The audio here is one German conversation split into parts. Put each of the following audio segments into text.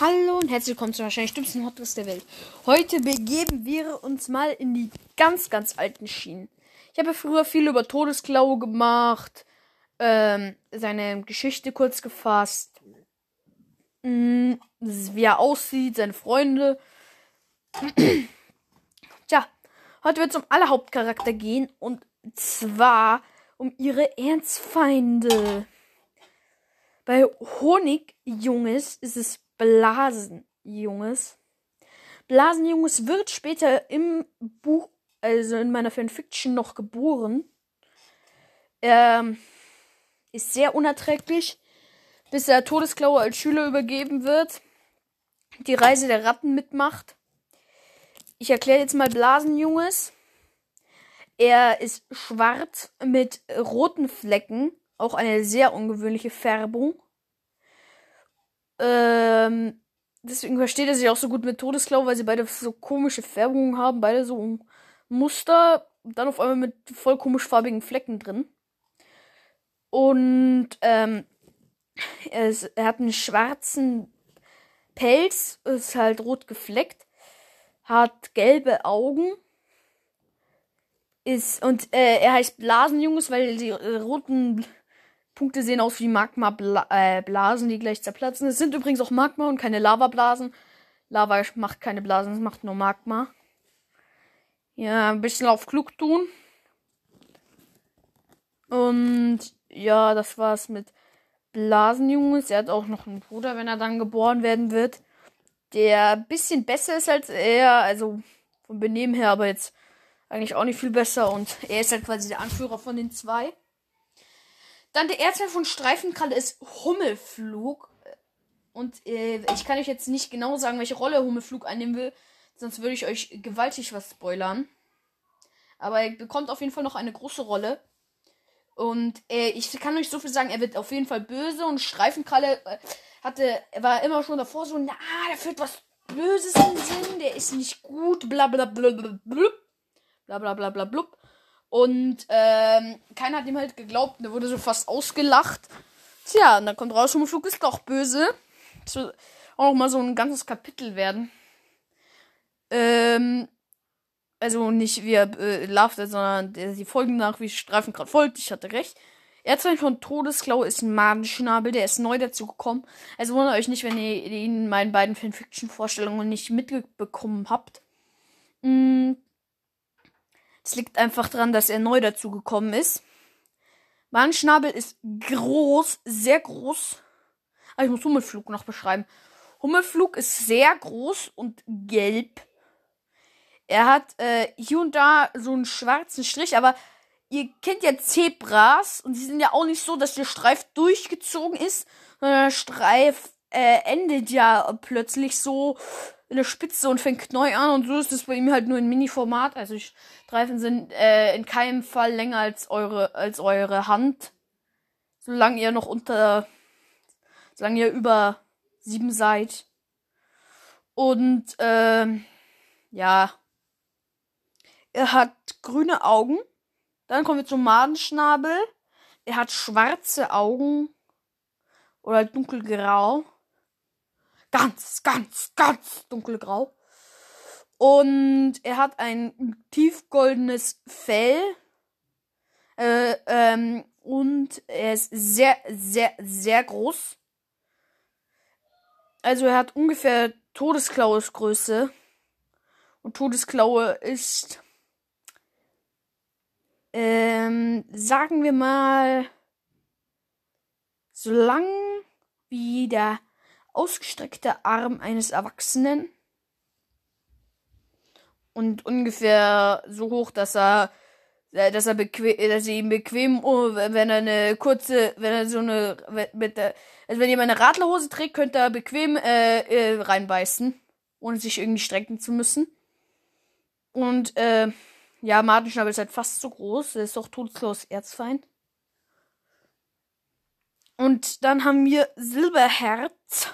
Hallo und herzlich willkommen zum wahrscheinlich dümmsten Hotdress der Welt. Heute begeben wir uns mal in die ganz, ganz alten Schienen. Ich habe früher viel über Todesklaue gemacht, ähm, seine Geschichte kurz gefasst, mh, wie er aussieht, seine Freunde. Tja, heute wird es um alle Hauptcharakter gehen und zwar um ihre Ernstfeinde. Bei Honigjunges ist es Blasenjunges. Blasenjunges wird später im Buch, also in meiner Fanfiction, noch geboren. Er ist sehr unerträglich, bis er Todesklaue als Schüler übergeben wird. Die Reise der Ratten mitmacht. Ich erkläre jetzt mal Blasenjunges. Er ist schwarz mit roten Flecken, auch eine sehr ungewöhnliche Färbung. Ähm, deswegen versteht er sich auch so gut mit Todesklau, weil sie beide so komische Färbungen haben, beide so ein Muster, dann auf einmal mit voll komisch farbigen Flecken drin. Und ähm, er, ist, er hat einen schwarzen Pelz, ist halt rot gefleckt, hat gelbe Augen, ist und äh, er heißt Blasenjunges, weil die äh, roten Punkte sehen aus wie Magma-Blasen, äh, die gleich zerplatzen. Es sind übrigens auch Magma und keine Lavablasen. Lava macht keine Blasen, es macht nur Magma. Ja, ein bisschen auf klug tun. Und ja, das war's mit Blasenjunges. Er hat auch noch einen Bruder, wenn er dann geboren werden wird. Der ein bisschen besser ist als er, also vom Benehmen her, aber jetzt eigentlich auch nicht viel besser. Und er ist halt quasi der Anführer von den zwei. Dann der Erzfeind von Streifenkralle ist Hummelflug. Und äh, ich kann euch jetzt nicht genau sagen, welche Rolle Hummelflug einnehmen will. Sonst würde ich euch gewaltig was spoilern. Aber er bekommt auf jeden Fall noch eine große Rolle. Und äh, ich kann euch so viel sagen, er wird auf jeden Fall böse. Und Streifenkralle äh, hatte, er war immer schon davor so, na, der führt was Böses im Sinn, der ist nicht gut, bla bla bla bla bla bla bla bla bla. Und ähm, keiner hat ihm halt geglaubt. Der wurde so fast ausgelacht. Tja, und dann kommt raus, Hummelflug ist doch böse. Das wird auch noch mal so ein ganzes Kapitel werden. Ähm, also nicht wie er äh, lauft, sondern der, die Folgen nach, wie Streifen gerade folgt. Ich hatte recht. Erzfeind von Todesklaue ist ein Madenschnabel, der ist neu dazu gekommen. Also wundert euch nicht, wenn ihr ihn in meinen beiden Fanfiction-Vorstellungen nicht mitbekommen habt. Mm, es liegt einfach daran, dass er neu dazu gekommen ist. Mein Schnabel ist groß, sehr groß. Ah, ich muss Hummelflug noch beschreiben. Hummelflug ist sehr groß und gelb. Er hat äh, hier und da so einen schwarzen Strich, aber ihr kennt ja Zebras und die sind ja auch nicht so, dass der Streif durchgezogen ist, sondern der Streif äh, endet ja plötzlich so in der Spitze und fängt neu an und so ist es bei ihm halt nur in Mini-Format. Also Streifen sind äh, in keinem Fall länger als eure als eure Hand, solange ihr noch unter, solange ihr über sieben seid. Und ähm, ja, er hat grüne Augen. Dann kommen wir zum Madenschnabel. Er hat schwarze Augen oder dunkelgrau ganz, ganz, ganz dunkelgrau. Und er hat ein tiefgoldenes Fell. Äh, ähm, und er ist sehr, sehr, sehr groß. Also er hat ungefähr Todesklaues Größe. Und Todesklaue ist, ähm, sagen wir mal, so lang wie der ausgestreckter Arm eines Erwachsenen. Und ungefähr so hoch, dass er, äh, dass er bequem, dass er ihm bequem, wenn er eine kurze, wenn er so eine, mit der, also wenn jemand eine Radlerhose trägt, könnte er bequem äh, äh, reinbeißen, ohne sich irgendwie strecken zu müssen. Und äh, ja, Martinschnabel ist halt fast so groß. Er ist doch todeslos Erzfeind. Und dann haben wir Silberherz.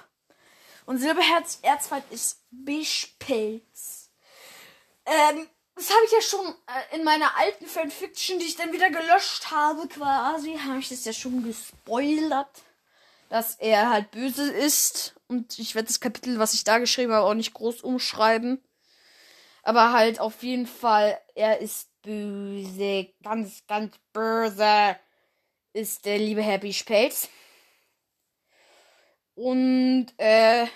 Und Silberherz Erzfeind ist Bischpelz. Ähm, das habe ich ja schon äh, in meiner alten Fanfiction, die ich dann wieder gelöscht habe, quasi, habe ich das ja schon gespoilert, dass er halt böse ist Und ich werde das Kapitel, was ich da geschrieben habe, auch nicht groß umschreiben. Aber halt auf jeden Fall, er ist böse, ganz, ganz böse, ist der liebe Happy Spelz. Und äh,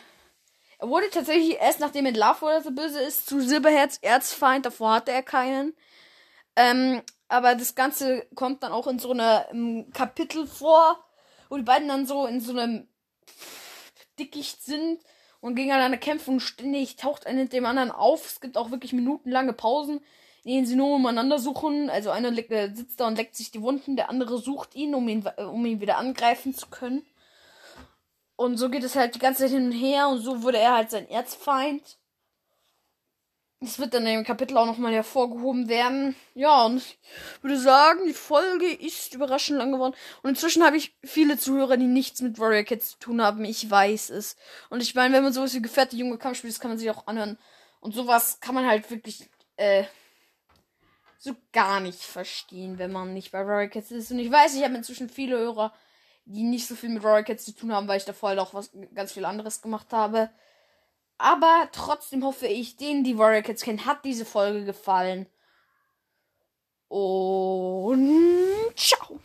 er wurde tatsächlich erst nachdem er Love oder so böse ist, zu Silberherz Erzfeind. Davor hatte er keinen. Ähm, aber das Ganze kommt dann auch in so einem Kapitel vor, wo die beiden dann so in so einem Dickicht sind und gegeneinander kämpfen und ständig taucht einer dem anderen auf. Es gibt auch wirklich minutenlange Pausen, in denen sie nur umeinander suchen. Also einer äh, sitzt da und leckt sich die Wunden, der andere sucht ihn, um ihn, um ihn wieder angreifen zu können. Und so geht es halt die ganze Zeit hin und her und so wurde er halt sein Erzfeind. Das wird dann im Kapitel auch nochmal hervorgehoben werden. Ja, und ich würde sagen, die Folge ist überraschend lang geworden. Und inzwischen habe ich viele Zuhörer, die nichts mit Warrior Cats zu tun haben. Ich weiß es. Und ich meine, wenn man sowas wie gefährte junge Kampf spielt, das kann man sich auch anhören. Und sowas kann man halt wirklich, äh, so gar nicht verstehen, wenn man nicht bei Warrior Cats ist. Und ich weiß, ich habe inzwischen viele Hörer, die nicht so viel mit Warrior Cats zu tun haben, weil ich davor auch was ganz viel anderes gemacht habe. Aber trotzdem hoffe ich, denen die Warrior Kids kennen, hat diese Folge gefallen. Und ciao.